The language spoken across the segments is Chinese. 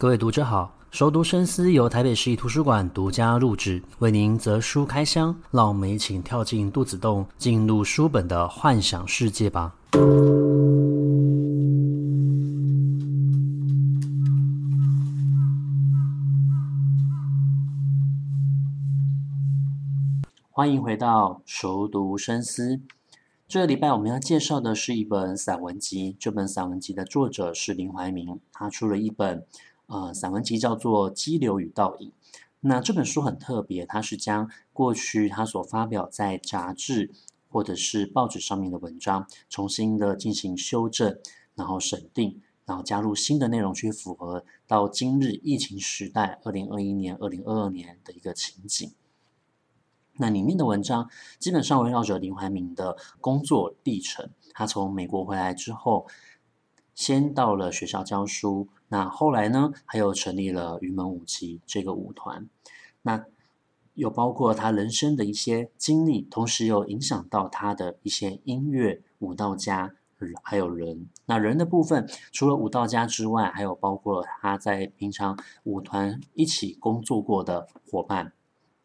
各位读者好，熟读深思由台北市立图书馆独家录制，为您择书开箱，让我们一起跳进肚子洞，进入书本的幻想世界吧。欢迎回到熟读深思。这个礼拜我们要介绍的是一本散文集，这本散文集的作者是林怀民，他出了一本。呃，散文集叫做《激流与倒影》。那这本书很特别，它是将过去他所发表在杂志或者是报纸上面的文章，重新的进行修正，然后审定，然后加入新的内容，去符合到今日疫情时代，二零二一年、二零二二年的一个情景。那里面的文章基本上围绕着林怀民的工作历程。他从美国回来之后，先到了学校教书。那后来呢，还有成立了云门舞集这个舞团，那又包括他人生的一些经历，同时又影响到他的一些音乐舞蹈家，还有人。那人的部分，除了舞蹈家之外，还有包括他在平常舞团一起工作过的伙伴，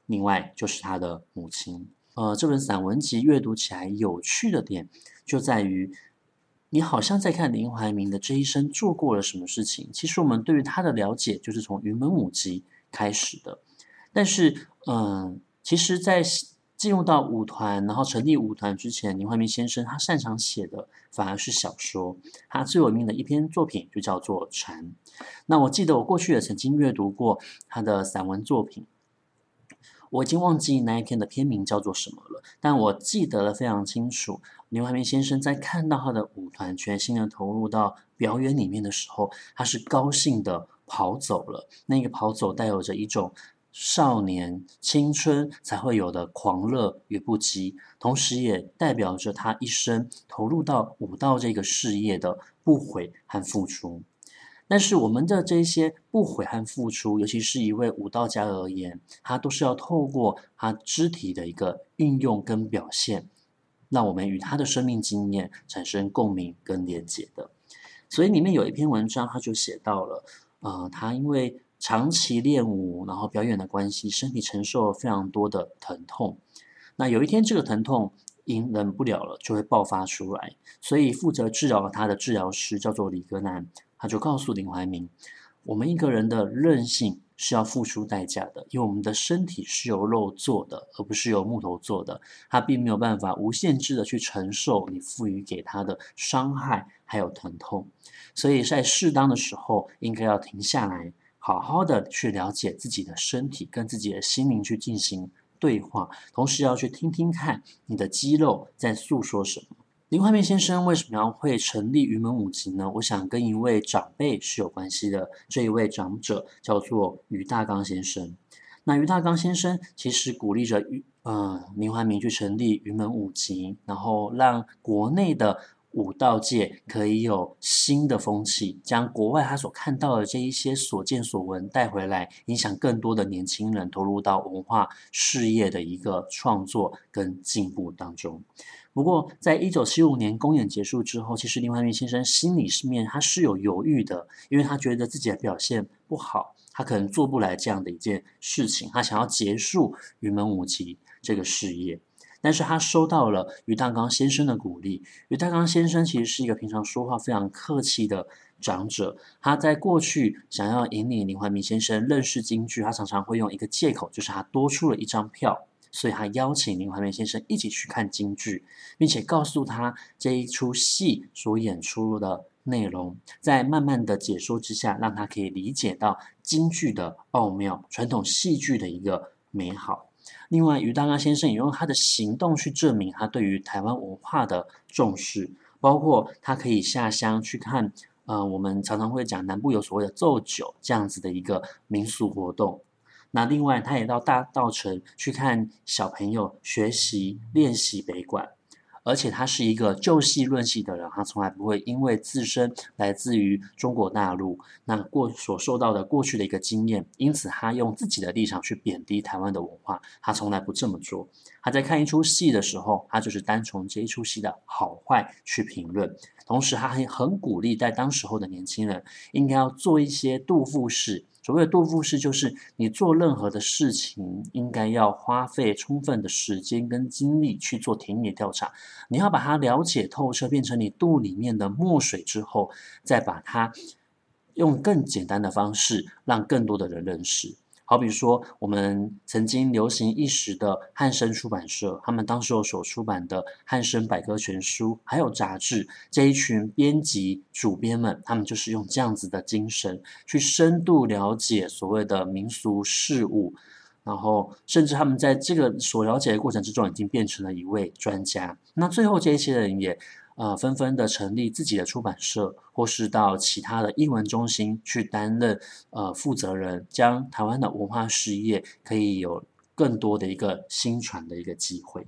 另外就是他的母亲。呃，这本散文集阅读起来有趣的点就在于。你好像在看林怀民的这一生做过了什么事情。其实我们对于他的了解就是从云门舞集开始的。但是，嗯，其实，在进入到舞团，然后成立舞团之前，林怀民先生他擅长写的反而是小说。他最有名的一篇作品就叫做《蝉》。那我记得我过去也曾经阅读过他的散文作品。我已经忘记那一篇的片名叫做什么了，但我记得了非常清楚。刘怀民先生在看到他的舞团全心的投入到表演里面的时候，他是高兴的跑走了。那个跑走带有着一种少年青春才会有的狂热与不羁，同时也代表着他一生投入到舞蹈这个事业的不悔和付出。但是我们的这些不悔和付出，尤其是一位舞蹈家而言，他都是要透过他肢体的一个运用跟表现，让我们与他的生命经验产生共鸣跟连结的。所以里面有一篇文章，他就写到了，呃，他因为长期练舞，然后表演的关系，身体承受了非常多的疼痛。那有一天，这个疼痛隐忍不了了，就会爆发出来。所以负责治疗他的治疗师叫做李格南。他就告诉林怀民，我们一个人的韧性是要付出代价的，因为我们的身体是由肉做的，而不是由木头做的。他并没有办法无限制的去承受你赋予给他的伤害还有疼痛，所以在适当的时候，应该要停下来，好好的去了解自己的身体，跟自己的心灵去进行对话，同时要去听听看你的肌肉在诉说什么。林怀民先生为什么要会成立云门舞集呢？我想跟一位长辈是有关系的。这一位长者叫做于大刚先生。那于大刚先生其实鼓励着于呃林怀民去成立云门舞集，然后让国内的舞蹈界可以有新的风气，将国外他所看到的这一些所见所闻带回来，影响更多的年轻人投入到文化事业的一个创作跟进步当中。不过，在一九七五年公演结束之后，其实林怀民先生心里面他是有犹豫的，因为他觉得自己的表现不好，他可能做不来这样的一件事情，他想要结束云门舞集这个事业。但是他收到了俞大刚先生的鼓励。俞大刚先生其实是一个平常说话非常客气的长者，他在过去想要引领林怀民先生认识京剧，他常常会用一个借口，就是他多出了一张票。所以他邀请林怀民先生一起去看京剧，并且告诉他这一出戏所演出的内容，在慢慢的解说之下，让他可以理解到京剧的奥妙，传统戏剧的一个美好。另外，于大刚先生也用他的行动去证明他对于台湾文化的重视，包括他可以下乡去看，呃，我们常常会讲南部有所谓的奏酒这样子的一个民俗活动。那另外，他也到大稻城去看小朋友学习练习北管，而且他是一个就戏论戏的人，他从来不会因为自身来自于中国大陆那过所受到的过去的一个经验，因此他用自己的立场去贬低台湾的文化，他从来不这么做。他在看一出戏的时候，他就是单从这一出戏的好坏去评论。同时他还很鼓励在当时候的年轻人应该要做一些肚腹式。所谓的肚腹式，就是你做任何的事情，应该要花费充分的时间跟精力去做田野调查。你要把它了解透彻，变成你肚里面的墨水之后，再把它用更简单的方式，让更多的人认识。好比说，我们曾经流行一时的汉声出版社，他们当时候所出版的《汉声百科全书》，还有杂志，这一群编辑主编们，他们就是用这样子的精神，去深度了解所谓的民俗事物，然后甚至他们在这个所了解的过程之中，已经变成了一位专家。那最后这一些人也。呃，纷纷的成立自己的出版社，或是到其他的英文中心去担任呃负责人，将台湾的文化事业可以有更多的一个新传的一个机会。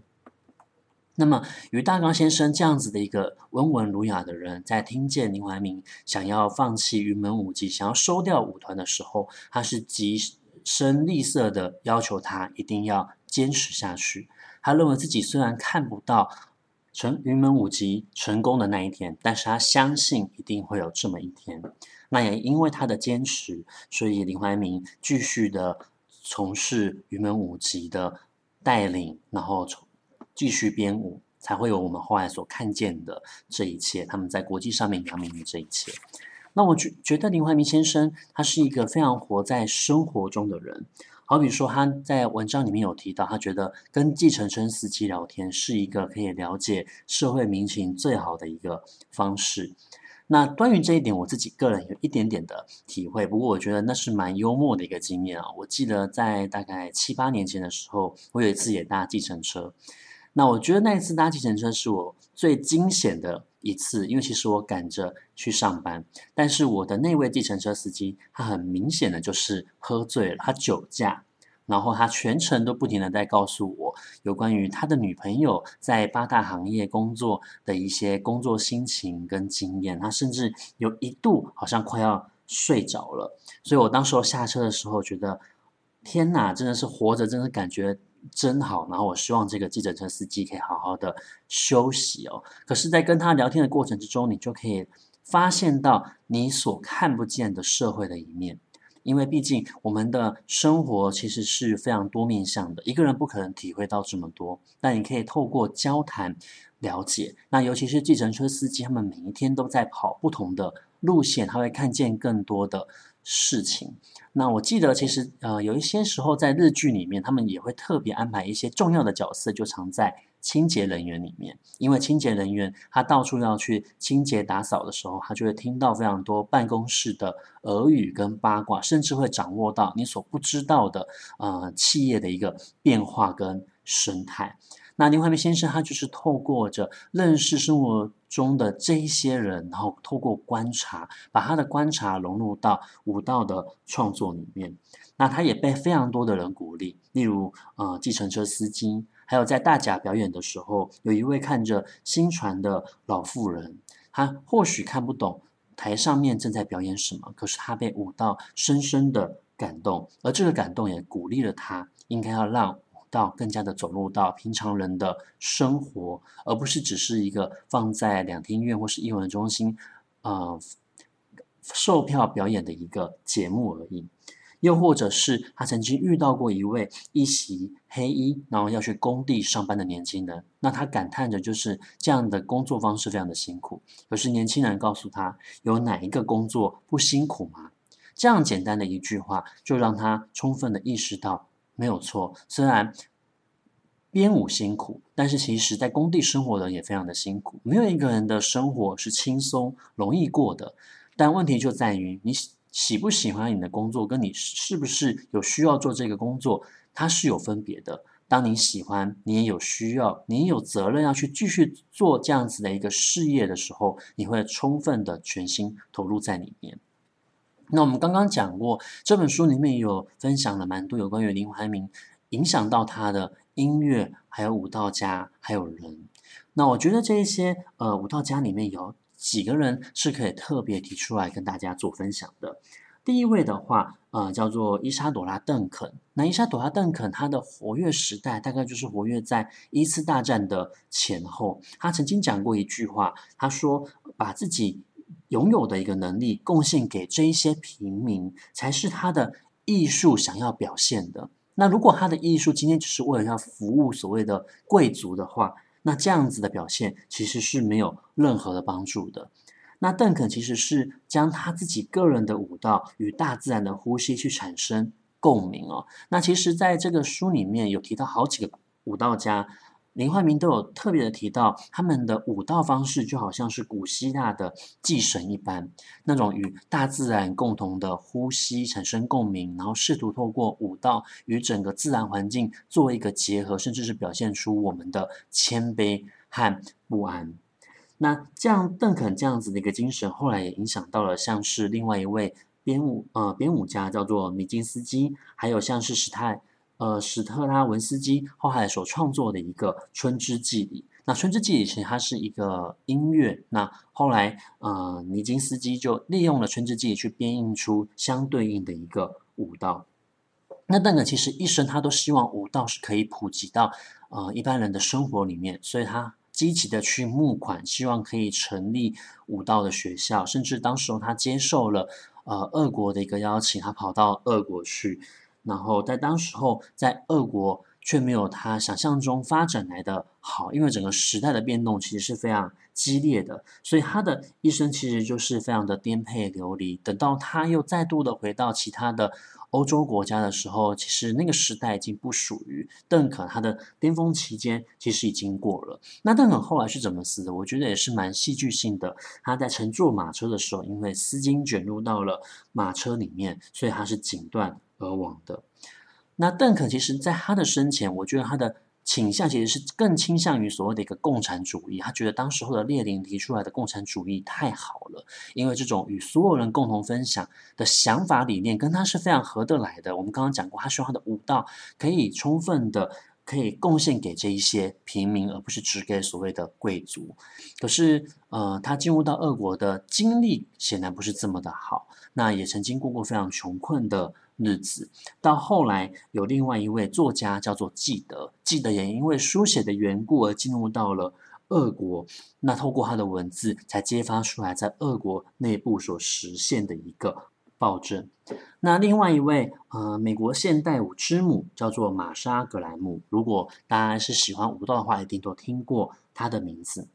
那么，于大刚先生这样子的一个温文儒雅的人，在听见林怀民想要放弃云门舞集，想要收掉舞团的时候，他是极声厉色的要求他一定要坚持下去。他认为自己虽然看不到。成云门舞集成功的那一天，但是他相信一定会有这么一天。那也因为他的坚持，所以林怀民继续的从事云门舞集的带领，然后继续编舞，才会有我们后来所看见的这一切。他们在国际上面扬名的这一切。那我觉觉得林怀民先生，他是一个非常活在生活中的人。好比说，他在文章里面有提到，他觉得跟计程车司机聊天是一个可以了解社会民情最好的一个方式。那关于这一点，我自己个人有一点点的体会，不过我觉得那是蛮幽默的一个经验啊。我记得在大概七八年前的时候，我有一次也搭计程车。那我觉得那一次搭计程车是我最惊险的一次，因为其实我赶着去上班，但是我的那位计程车司机他很明显的就是喝醉了，他酒驾，然后他全程都不停的在告诉我有关于他的女朋友在八大行业工作的一些工作心情跟经验，他甚至有一度好像快要睡着了，所以我当时候下车的时候觉得，天哪，真的是活着，真的感觉。真好，然后我希望这个计程车司机可以好好的休息哦。可是，在跟他聊天的过程之中，你就可以发现到你所看不见的社会的一面，因为毕竟我们的生活其实是非常多面向的，一个人不可能体会到这么多，但你可以透过交谈了解。那尤其是计程车司机，他们每一天都在跑不同的路线，他会看见更多的事情。那我记得，其实呃，有一些时候在日剧里面，他们也会特别安排一些重要的角色，就藏在清洁人员里面。因为清洁人员他到处要去清洁打扫的时候，他就会听到非常多办公室的耳语跟八卦，甚至会掌握到你所不知道的呃企业的一个变化跟生态。那林怀民先生他就是透过着认识生活中的这一些人，然后透过观察，把他的观察融入到舞蹈的创作里面。那他也被非常多的人鼓励，例如呃计程车司机，还有在大甲表演的时候，有一位看着新传的老妇人，他或许看不懂台上面正在表演什么，可是他被舞蹈深深的感动，而这个感动也鼓励了他，应该要让。到更加的走入到平常人的生活，而不是只是一个放在两厅院或是艺文中心，呃，售票表演的一个节目而已。又或者是他曾经遇到过一位一袭黑衣，然后要去工地上班的年轻人，那他感叹着就是这样的工作方式非常的辛苦。可是年轻人告诉他，有哪一个工作不辛苦吗？这样简单的一句话，就让他充分的意识到。没有错，虽然编舞辛苦，但是其实在工地生活的也非常的辛苦。没有一个人的生活是轻松容易过的，但问题就在于你喜不喜欢你的工作，跟你是不是有需要做这个工作，它是有分别的。当你喜欢，你也有需要，你也有责任要去继续做这样子的一个事业的时候，你会充分的全心投入在里面。那我们刚刚讲过，这本书里面有分享了蛮多有关于林怀民影响到他的音乐，还有舞蹈家，还有人。那我觉得这一些呃舞蹈家里面有几个人是可以特别提出来跟大家做分享的。第一位的话，呃，叫做伊莎朵拉·邓肯。那伊莎朵拉·邓肯，她的活跃时代大概就是活跃在一次大战的前后。她曾经讲过一句话，她说：“把自己拥有的一个能力贡献给这一些平民，才是他的艺术想要表现的。那如果他的艺术今天只是为了要服务所谓的贵族的话，那这样子的表现其实是没有任何的帮助的。”那邓肯其实是将他自己个人的舞蹈与大自然的呼吸去产生共鸣哦。那其实在这个书里面有提到好几个舞蹈家，林怀民都有特别的提到他们的舞蹈方式就好像是古希腊的祭神一般，那种与大自然共同的呼吸产生共鸣，然后试图透过舞蹈与整个自然环境做一个结合，甚至是表现出我们的谦卑和不安。那这样邓肯这样子的一个精神，后来也影响到了像是另外一位编舞呃编舞家叫做米金斯基，还有像是史泰呃史特拉文斯基后来所创作的一个《春之祭礼》。那《春之祭礼》其实它是一个音乐，那后来呃尼金斯基就利用了《春之祭礼》去编印出相对应的一个舞蹈。那邓肯其实一生他都希望舞蹈是可以普及到呃一般人的生活里面，所以他。积极的去募款，希望可以成立舞蹈的学校，甚至当时候他接受了呃俄国的一个邀请，他跑到俄国去，然后在当时候在俄国却没有他想象中发展来的好，因为整个时代的变动其实是非常激烈的，所以他的一生其实就是非常的颠沛流离。等到他又再度的回到其他的。欧洲国家的时候，其实那个时代已经不属于邓肯，他的巅峰期间其实已经过了。那邓肯后来是怎么死的？我觉得也是蛮戏剧性的。他在乘坐马车的时候，因为丝巾卷入到了马车里面，所以他是颈断而亡的。那邓肯其实在他的生前，我觉得他的。倾向其实是更倾向于所谓的一个共产主义，他觉得当时候的列宁提出来的共产主义太好了，因为这种与所有人共同分享的想法理念跟他是非常合得来的。我们刚刚讲过，他希望他的武道可以充分的可以贡献给这一些平民，而不是只给所谓的贵族。可是，呃，他进入到俄国的经历显然不是这么的好，那也曾经过过非常穷困的。日子到后来，有另外一位作家叫做纪德，纪德也因为书写的缘故而进入到了俄国。那透过他的文字，才揭发出来在俄国内部所实现的一个暴政。那另外一位，呃，美国现代舞之母叫做玛莎·格兰姆。如果大家是喜欢舞蹈的话，一定都听过她的名字。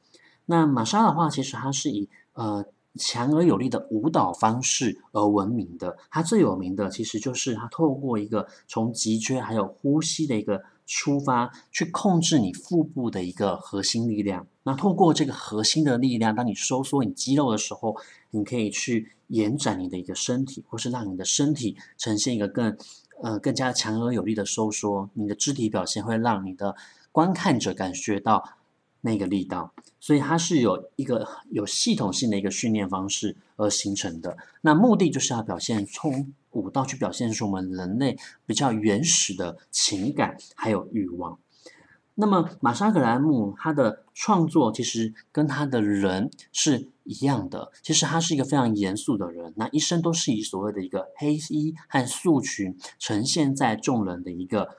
那玛莎的话，其实她是以呃。强而有力的舞蹈方式而闻名的，他最有名的其实就是他透过一个从脊椎还有呼吸的一个出发，去控制你腹部的一个核心力量。那透过这个核心的力量，当你收缩你肌肉的时候，你可以去延展你的一个身体，或是让你的身体呈现一个更呃更加强而有力的收缩。你的肢体表现会让你的观看者感觉到。那个力道，所以它是有一个有系统性的一个训练方式而形成的。那目的就是要表现从舞蹈，去表现出我们人类比较原始的情感还有欲望。那么玛莎·格兰姆他的创作其实跟他的人是一样的，其实他是一个非常严肃的人，那一生都是以所谓的一个黑衣和素裙呈现在众人的一个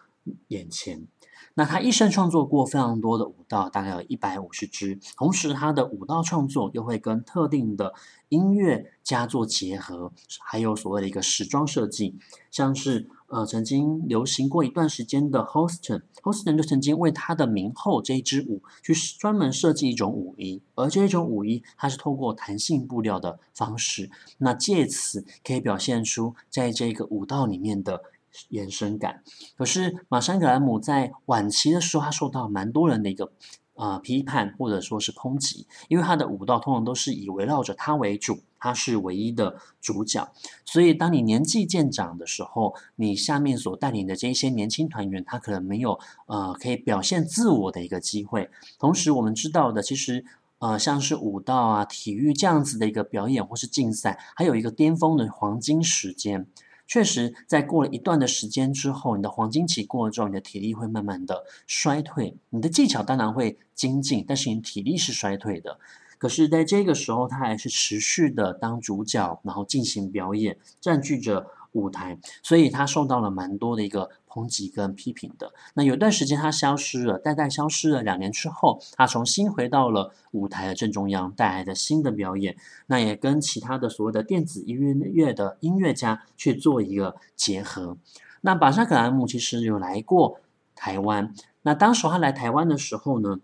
眼前。那他一生创作过非常多的舞蹈，大概有一百五十支。同时，他的舞蹈创作又会跟特定的音乐家做结合，还有所谓的一个时装设计，像是呃曾经流行过一段时间的 Holston，Holston 就曾经为他的名后这一支舞去专门设计一种舞衣，而这一种舞衣它是透过弹性布料的方式，那借此可以表现出在这个舞蹈里面的。延伸感，可是马山·格兰姆在晚期的时候，他受到蛮多人的一个呃批判或者说是抨击，因为他的舞蹈通常都是以围绕着他为主，他是唯一的主角，所以当你年纪渐长的时候，你下面所带领的这一些年轻团员，他可能没有呃可以表现自我的一个机会。同时，我们知道的，其实呃像是舞蹈啊、体育这样子的一个表演或是竞赛，还有一个巅峰的黄金时间。确实，在过了一段的时间之后，你的黄金期过了之后，你的体力会慢慢的衰退。你的技巧当然会精进，但是你体力是衰退的。可是在这个时候，他还是持续的当主角，然后进行表演，占据着舞台，所以他受到了蛮多的一个抨击跟批评的。那有段时间他消失了，代代消失了。两年之后，他重新回到了舞台的正中央，带来的新的表演。那也跟其他的所谓的电子音乐乐的音乐家去做一个结合。那巴沙克兰姆其实有来过台湾。那当时他来台湾的时候呢，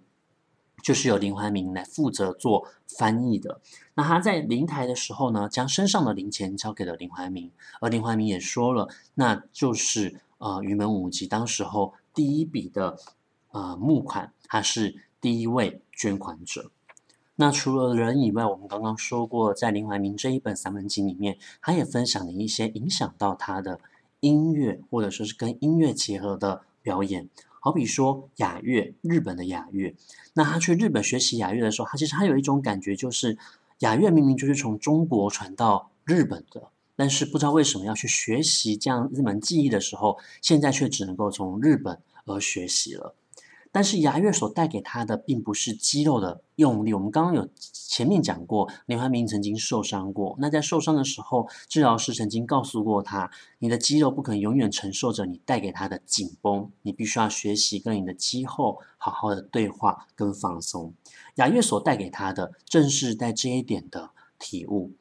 就是由林怀民来负责做翻译的。那他在临台的时候呢，将身上的零钱交给了林怀民，而林怀民也说了，那就是呃云门舞集当时候第一笔的呃募款，他是第一位捐款者。那除了人以外，我们刚刚说过，在林怀民这一本散文集里面，他也分享了一些影响到他的音乐，或者说是跟音乐结合的表演。好比说雅乐，日本的雅乐。那他去日本学习雅乐的时候，他其实他有一种感觉，就是雅乐明明就是从中国传到日本的，但是不知道为什么要去学习这样一门技艺的时候，现在却只能够从日本而学习了。但是雅乐所带给他的，并不是肌肉的用力。我们刚刚有前面讲过，林怀民曾经受伤过。那在受伤的时候，治疗师曾经告诉过他：你的肌肉不可能永远承受着你带给他的紧绷，你必须要学习跟你的肌后好好的对话跟放松。雅乐所带给他的，正是在这一点的体悟。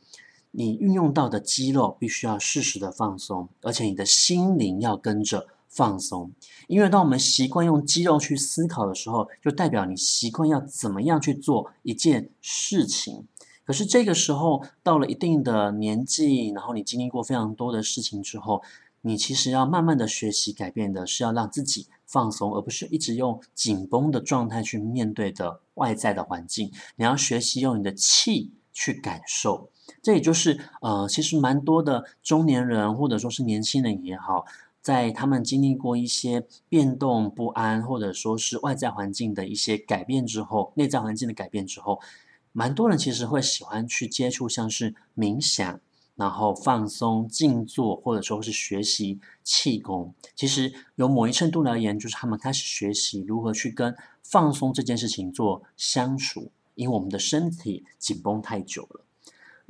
你运用到的肌肉必须要适时的放松，而且你的心灵要跟着。放松，因为当我们习惯用肌肉去思考的时候，就代表你习惯要怎么样去做一件事情。可是这个时候到了一定的年纪，然后你经历过非常多的事情之后，你其实要慢慢的学习改变的是要让自己放松，而不是一直用紧绷的状态去面对的外在的环境。你要学习用你的气去感受。这也就是呃，其实蛮多的中年人或者说是年轻人也好。在他们经历过一些变动不安，或者说是外在环境的一些改变之后，内在环境的改变之后，蛮多人其实会喜欢去接触像是冥想，然后放松、静坐，或者说是学习气功。其实有某一程度而言，就是他们开始学习如何去跟放松这件事情做相处，因为我们的身体紧绷太久了。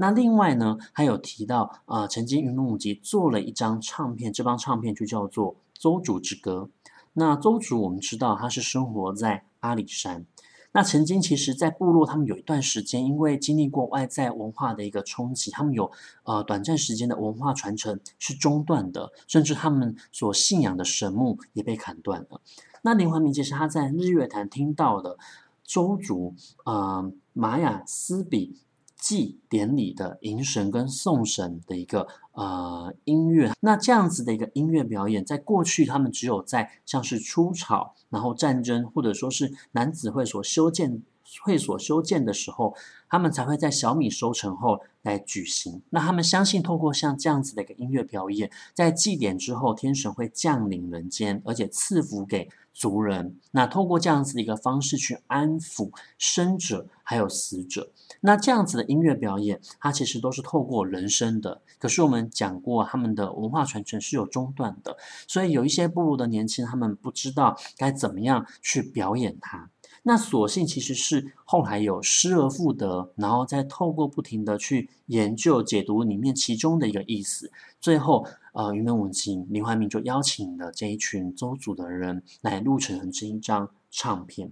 那另外呢，还有提到，呃，曾经云门舞集做了一张唱片，这张唱片就叫做《邹族之歌》。那邹族我们知道他是生活在阿里山。那曾经其实，在部落他们有一段时间，因为经历过外在文化的一个冲击，他们有呃短暂时间的文化传承是中断的，甚至他们所信仰的神木也被砍断了。那林怀民其实他在日月潭听到的邹族呃玛雅斯比。祭典礼的迎神跟送神的一个呃音乐，那这样子的一个音乐表演，在过去他们只有在像是出草，然后战争或者说是男子会所修建会所修建的时候，他们才会在小米收成后来举行。那他们相信，透过像这样子的一个音乐表演，在祭典之后，天神会降临人间，而且赐福给族人。那透过这样子的一个方式去安抚生者还有死者。那这样子的音乐表演，它其实都是透过人声的。可是我们讲过，他们的文化传承是有中断的，所以有一些部落的年轻人，他们不知道该怎么样去表演它。那所幸其实是后来有失而复得，然后再透过不停的去研究解读里面其中的一个意思，最后呃云门舞集林怀民就邀请了这一群周族的人来录成这一张唱片。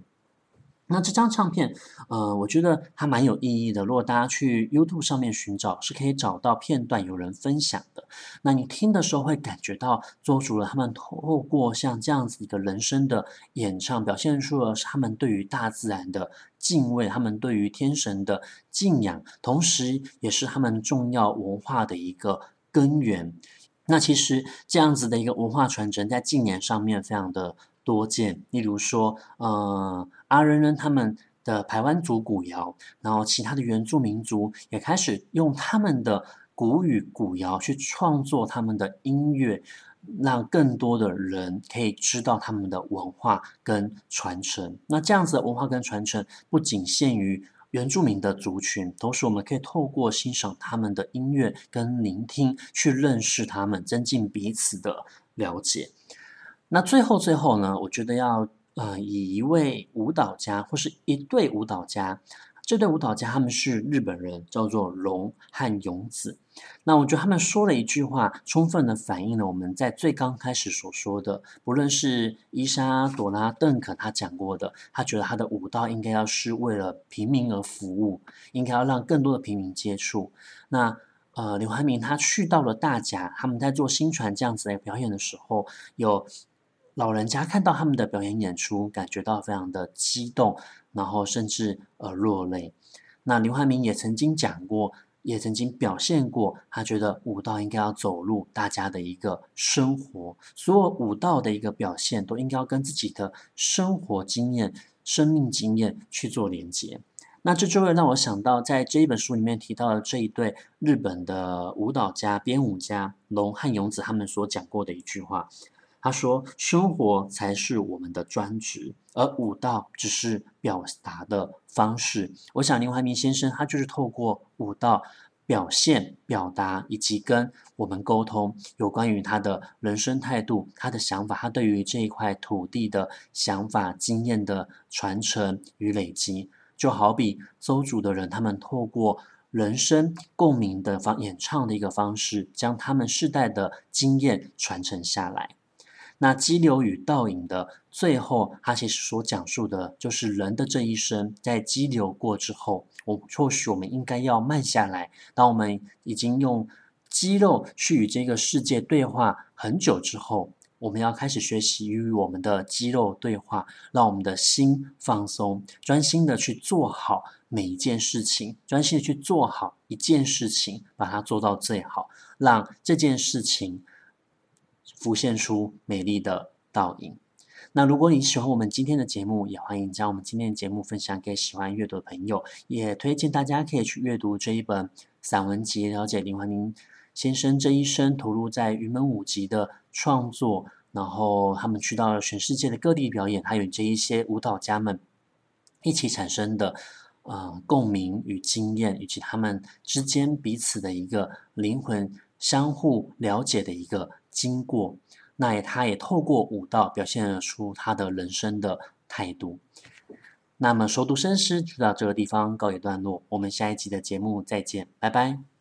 那这张唱片，呃，我觉得还蛮有意义的。如果大家去 YouTube 上面寻找，是可以找到片段有人分享的。那你听的时候会感觉到做主了他们透过像这样子一个人声的演唱，表现出了他们对于大自然的敬畏，他们对于天神的敬仰，同时也是他们重要文化的一个根源。那其实这样子的一个文化传承，在近年上面非常的。多见，例如说，呃，阿人人他们的台湾族古谣，然后其他的原住民族也开始用他们的古语古谣去创作他们的音乐，让更多的人可以知道他们的文化跟传承。那这样子的文化跟传承，不仅限于原住民的族群，同时我们可以透过欣赏他们的音乐跟聆听，去认识他们，增进彼此的了解。那最后最后呢，我觉得要呃以一位舞蹈家或是一对舞蹈家这对舞蹈家他们是日本人，叫做龙和勇子。那我觉得他们说了一句话，充分的反映了我们在最刚开始所说的，不论是伊莎朵拉邓肯他讲过的，他觉得他的舞蹈应该要是为了平民而服务，应该要让更多的平民接触。那呃，刘汉民他去到了大甲，他们在做新传这样子的表演的时候，有老人家看到他们的表演演出，感觉到非常的激动，然后甚至呃落泪。那刘汉明也曾经讲过。也曾经表现过，他觉得舞蹈应该要走入大家的一个生活，所有舞蹈的一个表现都应该要跟自己的生活经验、生命经验去做连接。那这就会让我想到，在这一本书里面提到的这一对日本的舞蹈家、编舞家龙和勇子他们所讲过的一句话。他说：“生活才是我们的专职，而舞蹈只是表达的方式。”我想林怀民先生他就是透过舞蹈表现、表达以及跟我们沟通有关于他的人生态度、他的想法、他对于这一块土地的想法、经验的传承与累积。就好比邹族的人，他们透过人生共鸣的方演唱的一个方式，将他们世代的经验传承下来。那激流与倒影的最后，它其实所讲述的就是人的这一生，在激流过之后，我或许我们应该要慢下来。当我们已经用肌肉去与这个世界对话很久之后，我们要开始学习与我们的肌肉对话，让我们的心放松，专心的去做好每一件事情，专心的去做好一件事情，把它做到最好，让这件事情。浮现出美丽的倒影。那如果你喜欢我们今天的节目，也欢迎将我们今天的节目分享给喜欢阅读的朋友。也推荐大家可以去阅读这一本散文集，了解林怀民先生这一生投入在云门舞集的创作，然后他们去到了全世界的各地表演，还有这一些舞蹈家们一起产生的呃共鸣与经验，以及他们之间彼此的一个灵魂相互了解的一个。经过，那也他也透过舞蹈表现出他的人生的态度。那么，熟读深思就到这个地方告一段落，我们下一集的节目再见，拜拜。